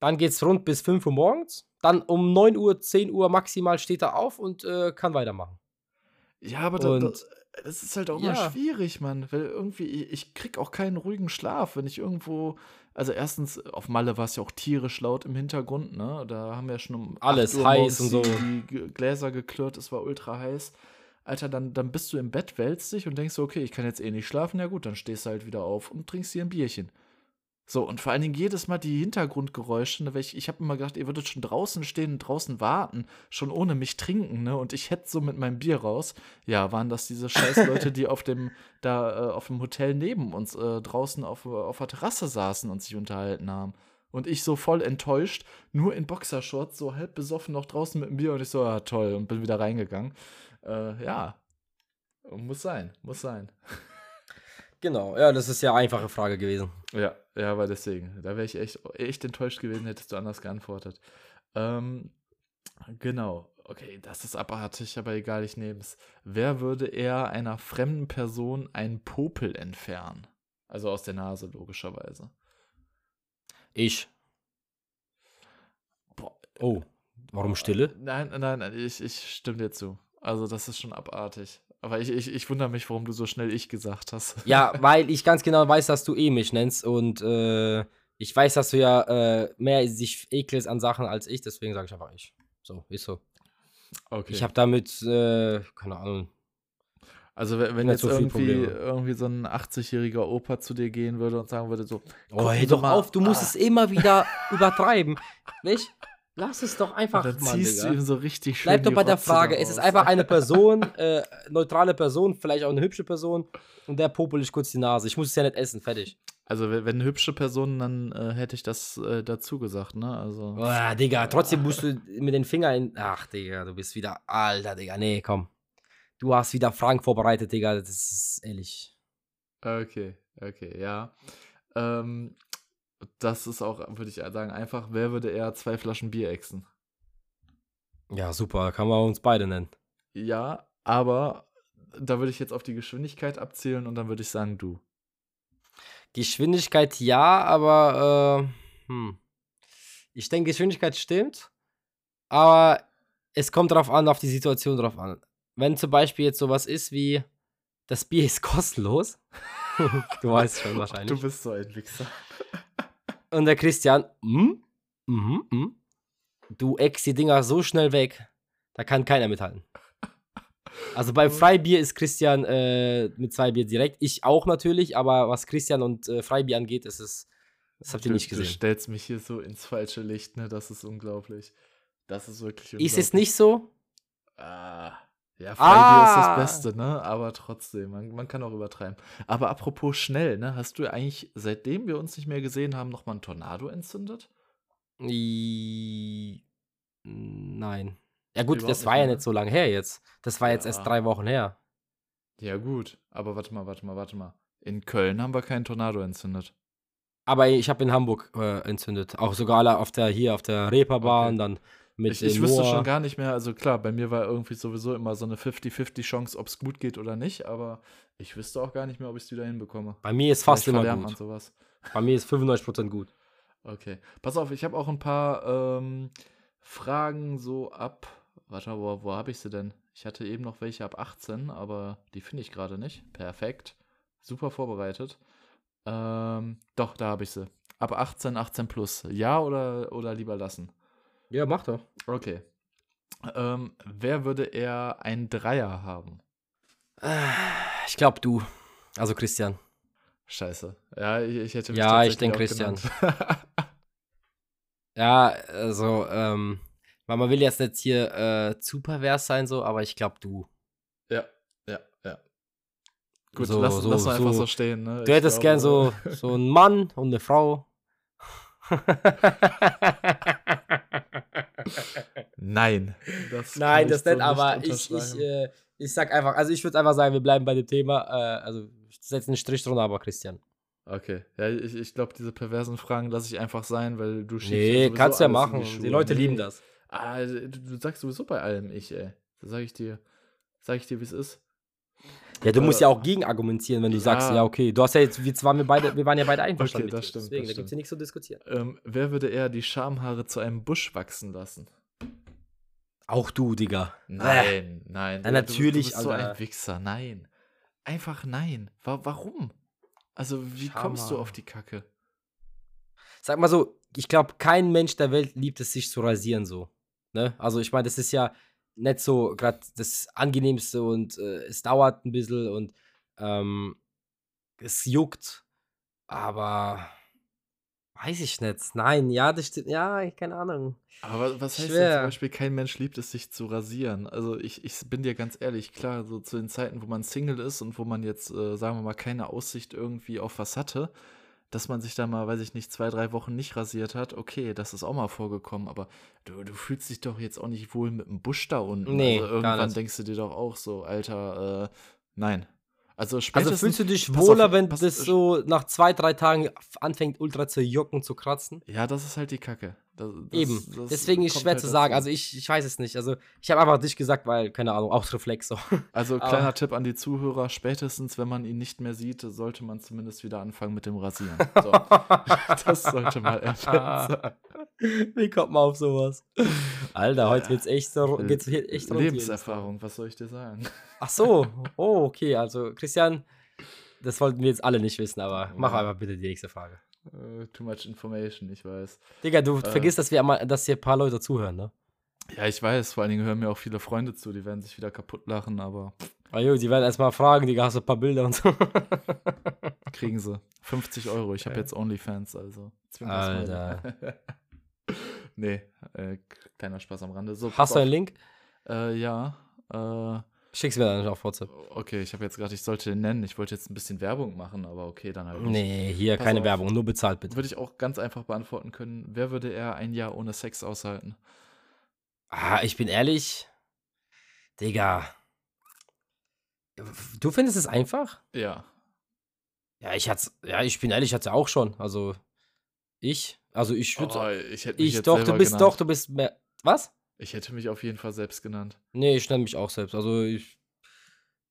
Dann geht's rund bis 5 Uhr morgens. Dann um 9 Uhr, 10 Uhr maximal steht er auf und äh, kann weitermachen. Ja, aber da, da, das ist halt auch ja. mal schwierig, Mann. Weil irgendwie, ich krieg auch keinen ruhigen Schlaf, wenn ich irgendwo. Also erstens, auf Malle war es ja auch tierisch laut im Hintergrund, ne? Da haben wir schon um alles heiß und so. Die Gläser geklirrt, es war ultra heiß. Alter, dann, dann bist du im Bett, wälzt dich und denkst so, okay, ich kann jetzt eh nicht schlafen. Ja gut, dann stehst du halt wieder auf und trinkst dir ein Bierchen. So, und vor allen Dingen jedes Mal die Hintergrundgeräusche, ne, ich, ich habe immer gedacht, ihr würdet schon draußen stehen draußen warten, schon ohne mich trinken, ne? Und ich hätte so mit meinem Bier raus. Ja, waren das diese scheiß Leute, die auf dem, da, äh, auf dem Hotel neben uns äh, draußen auf, auf der Terrasse saßen und sich unterhalten haben. Und ich so voll enttäuscht, nur in Boxershorts, so halb besoffen noch draußen mit dem Bier und ich so, ja, toll, und bin wieder reingegangen. Äh, ja. Muss sein, muss sein. Genau, ja, das ist ja einfache Frage gewesen. Ja, ja, aber deswegen, da wäre ich echt, echt enttäuscht gewesen, hättest du anders geantwortet. Ähm, genau, okay, das ist abartig, aber egal, ich nehme es. Wer würde eher einer fremden Person einen Popel entfernen? Also aus der Nase, logischerweise. Ich. Boah, oh, warum Stille? Nein, nein, nein, ich, ich stimme dir zu. Also, das ist schon abartig. Aber ich, ich, ich wundere mich, warum du so schnell ich gesagt hast. Ja, weil ich ganz genau weiß, dass du eh mich nennst und äh, ich weiß, dass du ja äh, mehr sich ekelst an Sachen als ich, deswegen sage ich einfach ich. So, ist so. Okay. Ich habe damit, äh, keine Ahnung. Also wenn, wenn jetzt so irgendwie, irgendwie so ein 80-jähriger Opa zu dir gehen würde und sagen würde so, oh, hey doch auf, du musst ah. es immer wieder übertreiben. Nicht? Lass es doch einfach, dann Mann, ziehst Digga. du ihm so richtig schön Bleib doch bei der Frage. Es ist einfach eine Person, äh, neutrale Person, vielleicht auch eine hübsche Person und der popel ich kurz die Nase. Ich muss es ja nicht essen, fertig. Also, wenn eine hübsche Person, dann äh, hätte ich das äh, dazu gesagt, ne? Also. Oh, Digga, trotzdem musst du mit den Fingern in. Ach, Digga, du bist wieder. Alter, Digga, nee, komm. Du hast wieder Frank vorbereitet, Digga, das ist ehrlich. Okay, okay, ja. Ähm, das ist auch, würde ich sagen, einfach, wer würde eher zwei Flaschen Bier exen? Ja, super, kann man uns beide nennen. Ja, aber da würde ich jetzt auf die Geschwindigkeit abzielen und dann würde ich sagen, du. Geschwindigkeit ja, aber äh, hm. ich denke, Geschwindigkeit stimmt, aber es kommt darauf an, auf die Situation drauf an. Wenn zum Beispiel jetzt sowas ist wie, das Bier ist kostenlos, du weißt schon wahrscheinlich. Du bist so ein Wichser. Und der Christian, hm? Mhm, mhm. Du eckst die Dinger so schnell weg, da kann keiner mithalten. Also beim Freibier ist Christian äh, mit zwei Bier direkt. Ich auch natürlich, aber was Christian und äh, Freibier angeht, ist es. Das habt ihr nicht gesehen. Du stellst mich hier so ins falsche Licht, ne? Das ist unglaublich. Das ist wirklich unglaublich. Ist es nicht so? Ah. Ja, Freibier ah. ist das ah! Beste, ne? Aber trotzdem, man, man, kann auch übertreiben. Aber apropos schnell, ne? Hast du eigentlich, seitdem wir uns nicht mehr gesehen haben, nochmal einen Tornado entzündet? I Nein. Ja gut, Überhaupt das war ja nicht so lange her jetzt. Das war ja. jetzt erst drei Wochen her. Ja gut, aber warte mal, warte mal, warte mal. In Köln haben wir keinen Tornado entzündet. Aber ich habe in Hamburg äh, entzündet. Auch sogar auf der hier auf der Reeperbahn, okay. dann mit ich, ich wüsste schon gar nicht mehr, also klar, bei mir war irgendwie sowieso immer so eine 50-50 Chance, ob es gut geht oder nicht, aber ich wüsste auch gar nicht mehr, ob ich es wieder hinbekomme. Bei mir ist fast immer gut. Sowas. Bei mir ist 95% gut. Okay. Pass auf, ich habe auch ein paar ähm, Fragen so ab. Warte mal, wo, wo habe ich sie denn? Ich hatte eben noch welche ab 18, aber die finde ich gerade nicht. Perfekt. Super vorbereitet. Ähm, doch, da habe ich sie. Ab 18, 18 plus. Ja oder, oder lieber lassen? Ja, mach doch. Okay. Ähm, wer würde eher einen Dreier haben? Ich glaube du. Also Christian. Scheiße. Ja, ich, ich hätte mich Ja, ich denke Christian. ja, also, ähm, weil man will jetzt nicht hier äh, zu pervers sein, so, aber ich glaube du. Ja, ja, ja. Gut, so, lass, so, lass so, einfach so stehen. Ne? Du hättest glaube, gern so, so einen Mann und eine Frau. Nein. Das Nein, das so nicht, aber ich, ich, äh, ich sag einfach, also ich würde einfach sagen, wir bleiben bei dem Thema. Äh, also setzen einen Strich drunter, aber Christian. Okay. Ja, ich, ich glaube, diese perversen Fragen lasse ich einfach sein, weil du schiebst Nee, ja kannst ja machen. Die, die, Leute nee. lieben das. Ah, du, du, sagst sowieso bei allem ich, ey. Das sage ich dir. Sag ich dir, wie es ist. Ja, du musst ja auch gegen argumentieren, wenn du ja. sagst, ja, okay, du hast ja jetzt, jetzt waren wir beide, wir waren ja beide einverstanden. Okay, das stimmt. Deswegen, das da gibt es ja nichts zu diskutieren. Ähm, wer würde eher die Schamhaare zu einem Busch wachsen lassen? Auch du, Digga. Nein, nein. Ja, natürlich. Du bist so ein Wichser. Nein. Einfach nein. Warum? Also, wie Schamhaare. kommst du auf die Kacke? Sag mal so, ich glaube, kein Mensch der Welt liebt es, sich zu rasieren so. Ne? Also, ich meine, das ist ja nicht so gerade das Angenehmste und äh, es dauert ein bisschen und ähm, es juckt. Aber weiß ich nicht. Nein, ja, das stimmt. Ja, keine Ahnung. Aber was heißt denn zum Beispiel, kein Mensch liebt es, sich zu rasieren? Also ich, ich bin dir ganz ehrlich, klar, so zu den Zeiten, wo man Single ist und wo man jetzt, äh, sagen wir mal, keine Aussicht irgendwie auf was hatte, dass man sich da mal, weiß ich nicht, zwei, drei Wochen nicht rasiert hat, okay, das ist auch mal vorgekommen, aber du, du fühlst dich doch jetzt auch nicht wohl mit dem Busch da unten. Nee, also irgendwann denkst du dir doch auch so, Alter, äh, nein. Also, also fühlst du dich wohler, auf, wenn pass, das so nach zwei, drei Tagen anfängt, ultra zu jucken, zu kratzen? Ja, das ist halt die Kacke. Das, das, Eben. Das Deswegen ist es schwer halt zu sagen. Also ich, ich weiß es nicht. Also ich habe einfach dich gesagt, weil, keine Ahnung, aus Reflex so. Also kleiner Aber. Tipp an die Zuhörer, spätestens, wenn man ihn nicht mehr sieht, sollte man zumindest wieder anfangen mit dem Rasieren. So. das sollte mal sein. Wie kommt man auf sowas? Alter, heute wird's echt, so, geht's echt Lebenserfahrung, was soll ich dir sagen? Ach so, oh, okay. Also Christian, das wollten wir jetzt alle nicht wissen, aber mach einfach bitte die nächste Frage. Uh, too much information, ich weiß. Digga, du äh, vergisst, dass wir mal, dass hier ein paar Leute zuhören, ne? Ja, ich weiß, vor allen Dingen hören mir auch viele Freunde zu, die werden sich wieder kaputt lachen, aber. Ah jo, die werden erstmal fragen, Digga, hast du ein paar Bilder und so. Kriegen sie. 50 Euro, ich habe jetzt OnlyFans, also. Alter. nee, äh, kleiner Spaß am Rande. So, hast du einen Link? Äh, ja. Äh, Schick's mir dann auf WhatsApp. Okay, ich habe jetzt gerade, ich sollte den nennen. Ich wollte jetzt ein bisschen Werbung machen, aber okay, dann halt nicht. Nee, hier Pass keine auf. Werbung, nur bezahlt bitte. Würde ich auch ganz einfach beantworten können. Wer würde er ein Jahr ohne Sex aushalten? Ah, ich bin ehrlich. Digga. Du findest es einfach? Ja. Ja, ich hatte ja, ich bin ehrlich, ich hatte auch schon. Also ich, also ich würde oh, ich hätte mich ich doch, du bist genannt. doch, du bist mehr was? Ich hätte mich auf jeden Fall selbst genannt. Nee, ich nenne mich auch selbst. Also ich.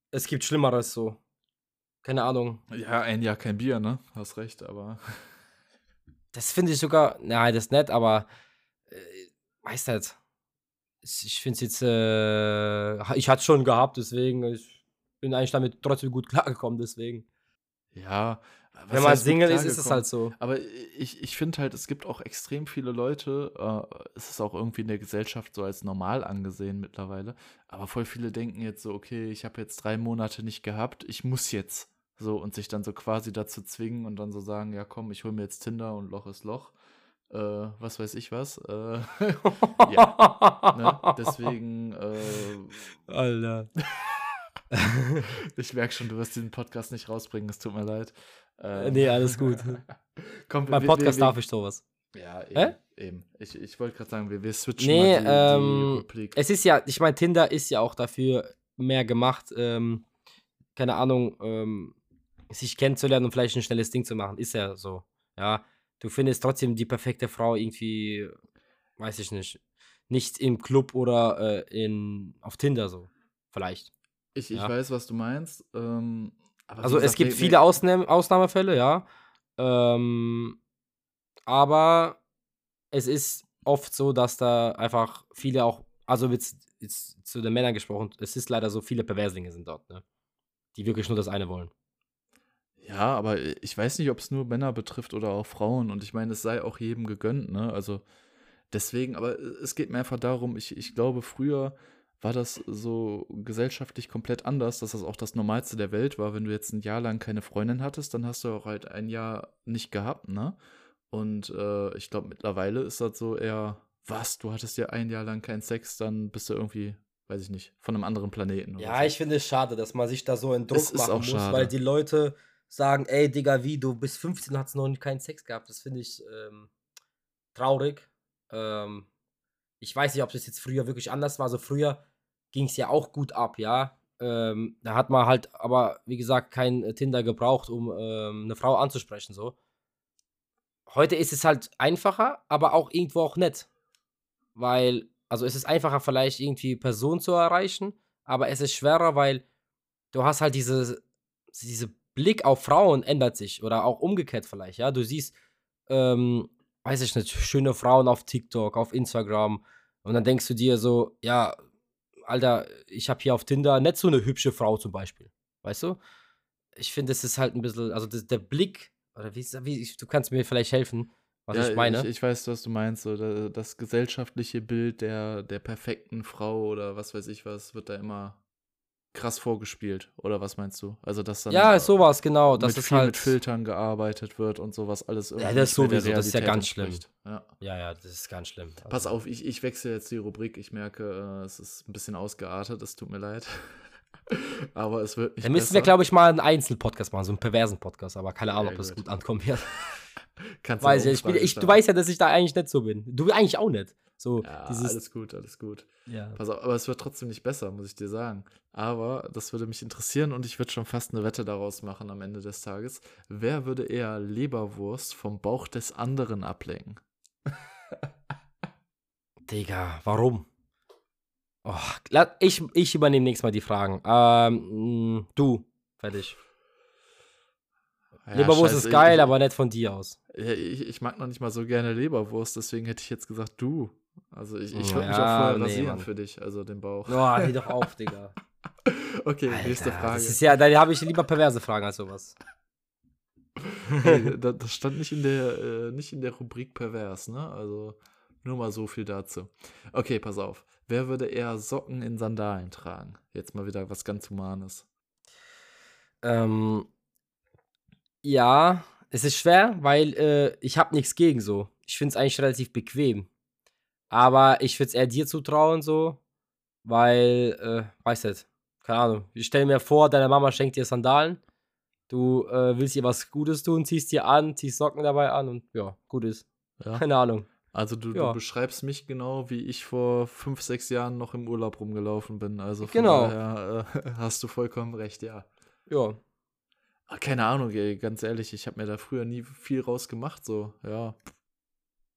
Es gibt Schlimmeres so. Keine Ahnung. Ja, ein Jahr kein Bier, ne? Hast recht, aber. Das finde ich sogar. Nein, das ist nett, aber. Äh, weißt du jetzt. Ich finde es jetzt. Äh, ich hatte es schon gehabt, deswegen. Ich bin eigentlich damit trotzdem gut klargekommen, deswegen. Ja, was Wenn man Single ist, ist es halt so. Aber ich, ich finde halt, es gibt auch extrem viele Leute, äh, es ist auch irgendwie in der Gesellschaft so als normal angesehen mittlerweile, aber voll viele denken jetzt so, okay, ich habe jetzt drei Monate nicht gehabt, ich muss jetzt. So, und sich dann so quasi dazu zwingen und dann so sagen, ja komm, ich hole mir jetzt Tinder und Loch ist Loch. Äh, was weiß ich was. Äh, ja. ne? Deswegen. Äh, Alter. ich merke schon, du wirst diesen Podcast nicht rausbringen, es tut mir leid. Ähm, nee, alles gut. Komm, Beim Podcast wir, wir, darf ich sowas. Ja, eben. Äh? eben. Ich, ich wollte gerade sagen, wir, wir switchen nee, mal die, ähm, die. Es ist ja, ich meine, Tinder ist ja auch dafür mehr gemacht, ähm, keine Ahnung, ähm, sich kennenzulernen und vielleicht ein schnelles Ding zu machen. Ist ja so. Ja, du findest trotzdem die perfekte Frau irgendwie, weiß ich nicht, nicht im Club oder äh, in, auf Tinder so. Vielleicht. Ich, ich ja. weiß, was du meinst. Ähm, also es gibt viele Ausnahm Ausnahmefälle, ja. Ähm, aber es ist oft so, dass da einfach viele auch, also jetzt, jetzt zu den Männern gesprochen, es ist leider so, viele Perverslinge sind dort, ne? Die wirklich nur das eine wollen. Ja, aber ich weiß nicht, ob es nur Männer betrifft oder auch Frauen. Und ich meine, es sei auch jedem gegönnt, ne? Also deswegen, aber es geht mir einfach darum, ich, ich glaube, früher war das so gesellschaftlich komplett anders, dass das auch das Normalste der Welt war. Wenn du jetzt ein Jahr lang keine Freundin hattest, dann hast du auch halt ein Jahr nicht gehabt, ne? Und äh, ich glaube, mittlerweile ist das so eher, was, du hattest ja ein Jahr lang keinen Sex, dann bist du irgendwie, weiß ich nicht, von einem anderen Planeten. ja, so. ich finde es schade, dass man sich da so in Druck es machen muss, schade. weil die Leute sagen, ey, Digga, wie, du bist 15 und hast noch keinen Sex gehabt. Das finde ich ähm, traurig. Ähm, ich weiß nicht, ob das jetzt früher wirklich anders war. Also früher ging es ja auch gut ab, ja. Ähm, da hat man halt aber, wie gesagt, kein äh, Tinder gebraucht, um ähm, eine Frau anzusprechen, so. Heute ist es halt einfacher, aber auch irgendwo auch nett. Weil, also es ist einfacher, vielleicht irgendwie Personen zu erreichen, aber es ist schwerer, weil du hast halt diese, diese Blick auf Frauen ändert sich oder auch umgekehrt vielleicht, ja. Du siehst, ähm, weiß ich nicht, schöne Frauen auf TikTok, auf Instagram und dann denkst du dir so, ja, Alter, ich habe hier auf Tinder nicht so eine hübsche Frau zum Beispiel, weißt du? Ich finde, es ist halt ein bisschen, also das, der Blick, oder wie, wie, du kannst mir vielleicht helfen, was Ja, ich meine. ich, ich weiß, was du meinst. So, da- das gesellschaftliche Bild der, der perfekten Frau oder was weiß ich was, wird da immer krass vorgespielt. Oder was meinst du? Also, dass dann Ja, sowas, genau. Das mit ist viel halt. mit Filtern gearbeitet wird und sowas alles irgendwie das nicht mehr der sowieso, das ist ja ganz schlimm. Ja. Ja, ja, das ist ganz schlimm. Pass Also, auf, ich, ich wechsle jetzt die Rubrik. Ich merke, äh, es ist ein bisschen ausgeartet. Es tut mir leid. Aber es wird nicht Dann müssen wir, glaube ich, mal einen Einzelpodcast machen, so einen perversen Podcast, aber keine Ahnung, Sehr ob das gut. ankommen wird. Kannst Weiß ja, ich bin, ich, du weißt ja, dass ich da eigentlich nicht so bin. Du eigentlich auch nicht. So, Ja, dieses. alles gut, alles gut. ja. Pass auf, aber es wird trotzdem nicht besser, muss ich dir sagen. Aber das würde mich interessieren und ich würde schon fast eine Wette daraus machen am Ende des Tages. Wer würde eher Leberwurst vom Bauch des anderen ablenken? Digga, warum? Oh, ich, ich übernehme nächstes Mal die Fragen. Ähm, mh, du, fertig. Ja, Leberwurst scheiße, ist geil, ich, aber nicht von dir aus. Ich, ich mag noch nicht mal so gerne Leberwurst, deswegen hätte ich jetzt gesagt, du. Also ich, ich würde mich auch ja, vorher nee, rasieren Mann. für dich, also den Bauch. Oh, hör doch auf, Digga. Okay, nächste Alter, Frage. Das ist ja, da habe ich lieber perverse Fragen als sowas. Hey, da- das stand nicht in der, äh, nicht in der Rubrik pervers, ne? Also nur mal so viel dazu. Okay, pass auf. Wer würde eher Socken in Sandalen tragen? Jetzt mal wieder was ganz Humanes. Ähm, ja, es ist schwer, weil äh, ich habe nichts gegen so. Ich finde es eigentlich relativ bequem. Aber ich würde es eher dir zutrauen, so, weil, äh, weiß nicht, keine Ahnung. Ich stelle mir vor, deine Mama schenkt dir Sandalen. Du äh, willst ihr was Gutes tun, ziehst dir an, ziehst Socken dabei an und ja, gut ist. Ja. Keine Ahnung. Also du, Ja. du beschreibst mich genau, wie ich vor fünf, sechs Jahren noch im Urlaub rumgelaufen bin. Also von Genau. daher äh, hast du vollkommen recht, ja. Ja. Ah, Keine Ahnung, ey, ganz ehrlich, ich habe mir da früher nie viel rausgemacht, so, ja.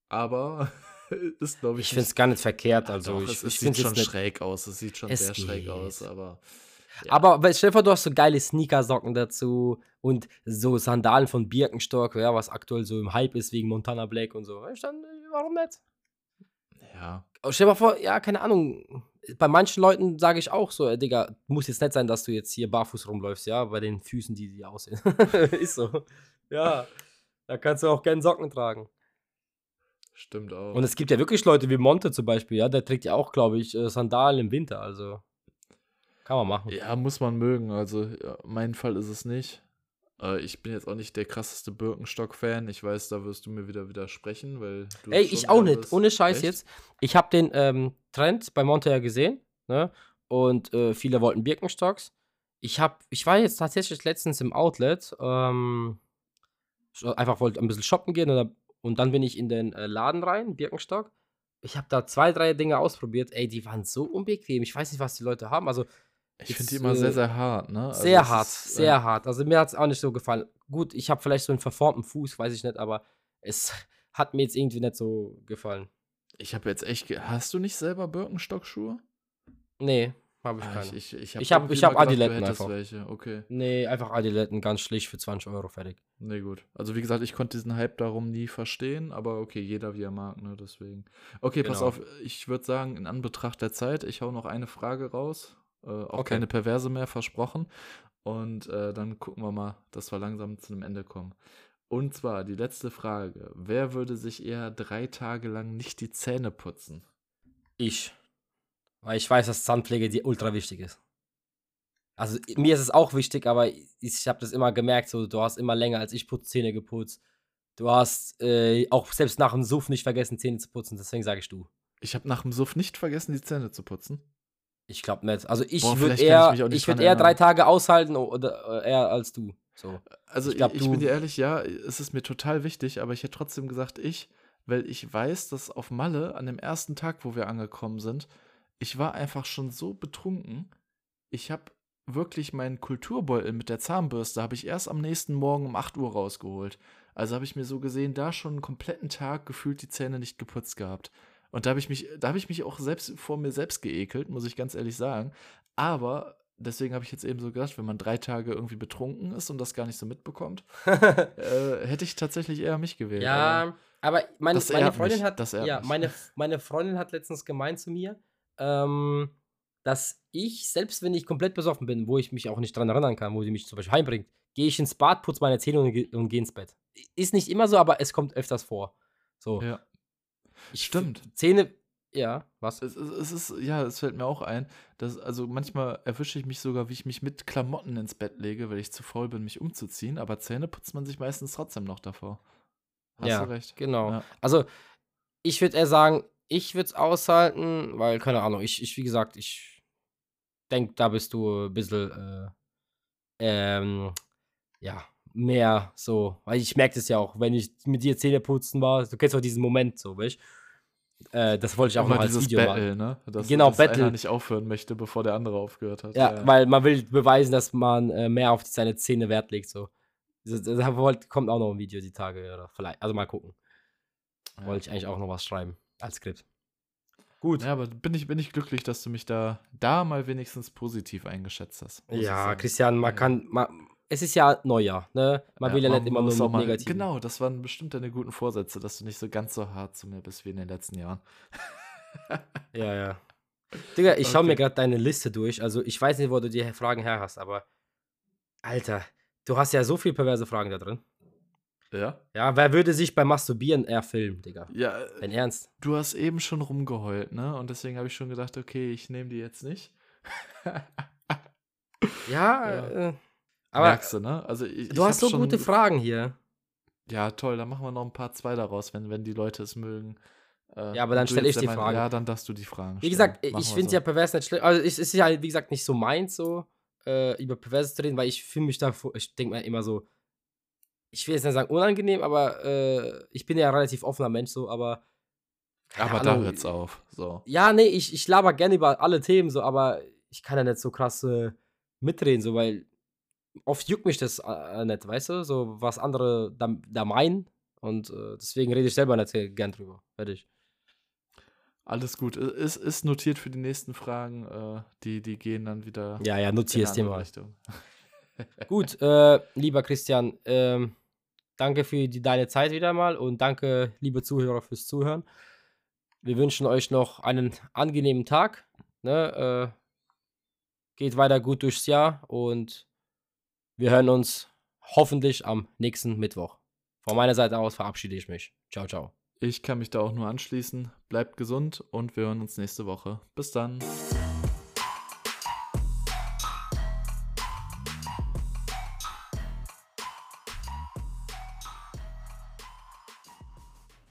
Aber ist, glaube ich, Ich finde es gar nicht verkehrt. Also, Doch, ich, es, ich es sieht es schon nicht. schräg aus. Es sieht schon Es sehr schräg geht. aus, aber. ja. Aber stell dir vor, du hast so geile Sneakersocken dazu und so Sandalen von Birkenstock, ja, was aktuell so im Hype ist wegen Montana Black und so. Weißt du, Dann, äh, warum nicht? Ja. Aber stell dir mal vor, ja, keine Ahnung. Bei manchen Leuten sage ich auch so, äh, Digga, muss jetzt nicht sein, dass du jetzt hier barfuß rumläufst, ja, bei den Füßen, die die aussehen. ist so. Ja. Da kannst du auch gerne Socken tragen. Stimmt auch. Und es gibt ja wirklich Leute wie Monte zum Beispiel, ja, der trägt ja auch, glaube ich, äh, Sandalen im Winter, also kann man machen. ja, muss man mögen. Also, ja, mein Fall ist es nicht. Äh, ich bin jetzt auch nicht der krasseste Birkenstock-Fan. Ich weiß, da wirst du mir wieder widersprechen, weil du. Ey, ich auch nicht. bist. Ohne Scheiß Echt? jetzt. Ich habe den ähm, Trend bei Monte ja gesehen, ne? Und äh, viele wollten Birkenstocks. Ich habe, ich war jetzt tatsächlich letztens im Outlet, ähm, einfach wollte ein bisschen shoppen gehen oder, und dann bin ich in den äh, Laden rein, Birkenstock. Ich habe da zwei, drei Dinge ausprobiert. Ey, die waren so unbequem. Ich weiß nicht, was die Leute haben. Also Ich finde die immer sehr, äh, sehr hart, ne? Also sehr hart, ist, sehr äh, hart. Also mir hat es auch nicht so gefallen. Gut, ich habe vielleicht so einen verformten Fuß, weiß ich nicht, aber es hat mir jetzt irgendwie nicht so gefallen. Ich habe jetzt echt. ge- Hast du nicht selber Birkenstock-Schuhe? Nee, habe ich Ah, keine. ich ich, Ich hab- irgendwie ich hab du Adiletten einfach. welche. Okay. Nee, einfach Adiletten, ganz schlicht für 20 Euro fertig. Nee, gut. Also wie gesagt, ich konnte diesen Hype darum nie verstehen, aber okay, jeder wie er mag, ne, deswegen. Okay, pass Genau. auf, ich würde sagen, in Anbetracht der Zeit, ich hau noch eine Frage raus. Äh, auch Okay. keine Perverse mehr, versprochen. Und äh, dann gucken wir mal, dass wir langsam zu einem Ende kommen. Und zwar die letzte Frage. Wer würde sich eher drei Tage lang nicht die Zähne putzen? Ich. Weil ich weiß, dass Zahnpflege dir ultra wichtig ist. Also mir ist es auch wichtig, aber ich, ich habe das immer gemerkt, so du hast immer länger als ich putz Zähne geputzt. Du hast äh, auch selbst nach dem Suff nicht vergessen, Zähne zu putzen, deswegen sage ich du. Ich habe nach dem Suff nicht vergessen, die Zähne zu putzen. Ich glaube nicht. Also ich würde ich eher, ich würde dran eher drei. Tage aushalten oder äh, eher als du. So. Also Ich ich, glaub, ich bin dir ehrlich, ja, es ist mir total wichtig, aber ich hätte trotzdem gesagt, ich, weil ich weiß, dass auf Malle an dem ersten Tag, wo wir angekommen sind, ich war einfach schon so betrunken. Ich habe wirklich meinen Kulturbeutel mit der Zahnbürste, habe ich erst am nächsten Morgen um 8 Uhr rausgeholt. Also habe ich mir so gesehen, da schon einen kompletten Tag gefühlt die Zähne nicht geputzt gehabt. Und da habe ich mich, da habe ich mich auch selbst vor mir selbst geekelt, muss ich ganz ehrlich sagen. Aber deswegen habe ich jetzt eben so gedacht, wenn man drei Tage irgendwie betrunken ist und das gar nicht so mitbekommt, äh, hätte ich tatsächlich eher mich gewählt. Ja, aber, aber meine, meine Freundin mich. hat, ja, meine, meine Freundin hat letztens gemeint zu mir, ähm, dass ich, selbst wenn ich komplett besoffen bin, wo ich mich auch nicht dran erinnern kann, wo sie mich zum Beispiel heimbringt, gehe ich ins Bad, putze meine Zähne und, und gehe ins Bett. Ist nicht immer so, aber es kommt öfters vor. So. Ja. Ich Stimmt. Zähne, ja, was? Es, es, es, ist, ja, es fällt mir auch ein, dass, also manchmal erwische ich mich sogar, wie ich mich mit Klamotten ins Bett lege, weil ich zu faul bin, mich umzuziehen, aber Zähne putzt man sich meistens trotzdem noch davor. Hast ja, du recht. Genau. Ja. Also, ich würde eher sagen, ich würde es aushalten, weil, keine Ahnung, ich, ich wie gesagt, ich denke, da bist du ein bisschen, äh, ähm, ja, mehr so, weil ich merke das ja auch, wenn ich mit dir Zähne putzen war, du kennst auch diesen Moment so, weißt äh, das wollte ich auch, auch noch als Video Battle, machen. Ne? Dass, genau, dass Battle. einer nicht aufhören möchte, bevor der andere aufgehört hat. Ja, ja. weil man will beweisen, dass man äh, mehr auf seine Zähne Wert legt, so. Da kommt auch noch ein Video die Tage, oder vielleicht, also mal gucken. Ja. Wollte ich eigentlich auch noch was schreiben als Skript. Gut. Ja, aber bin ich, bin ich glücklich, dass du mich da, da mal wenigstens positiv eingeschätzt hast. Ja, Christian, man kann, man, es ist ja Neujahr, ne? Man ja, will ja nicht immer nur mal, negativ. Genau, das waren bestimmt deine guten Vorsätze, dass du nicht so ganz so hart zu mir bist wie in den letzten Jahren. ja, ja. Digga, ich okay. schaue mir gerade deine Liste durch. Also, ich weiß nicht, wo du die Fragen her hast, aber Alter, du hast ja so viele perverse Fragen da drin. Ja? Ja, wer würde sich beim Masturbieren eher filmen, Digga? Ja. Wenn ernst. Du hast eben schon rumgeheult, ne? Und deswegen habe ich schon gedacht, okay, ich nehme die jetzt nicht. ja, ja. Äh, aber Merkst du, ne? Also ich, du ich hast so schon, gute Fragen hier. Ja, toll, dann machen wir noch ein paar zwei daraus, wenn, wenn die Leute es mögen. Äh, ja, aber dann stelle ich die Frage. Ja, dann darfst du die Fragen stellen. Wie gesagt, machen ich finde so. ja pervers nicht schlimm. Also es ist ja, wie gesagt, nicht so meins, so äh, über pervers zu reden, weil ich fühle mich da, ich denke mir immer so, ich will jetzt nicht sagen unangenehm, aber äh, ich bin ja ein relativ offener Mensch, so, aber. Aber Ahnung, da hört's auf. So. Ja, nee, ich, ich laber gerne über alle Themen, so, aber ich kann ja nicht so krass äh, mitreden, so, weil oft juckt mich das äh, nicht, weißt du, so was andere da, da meinen. Und äh, deswegen rede ich selber nicht gern drüber. Fertig. Alles gut. Ist, ist notiert für die nächsten Fragen. Äh, die, die gehen dann wieder. Ja, ja, notierst dir mal. Richtung. gut, äh, lieber Christian, ähm, danke für die, deine Zeit wieder mal und danke, liebe Zuhörer, fürs Zuhören. Wir wünschen euch noch einen angenehmen Tag. Ne? Äh, geht weiter gut durchs Jahr und wir hören uns hoffentlich am nächsten Mittwoch. Von meiner Seite aus verabschiede ich mich. Ciao, ciao. Ich kann mich da auch nur anschließen. Bleibt gesund und wir hören uns nächste Woche. Bis dann.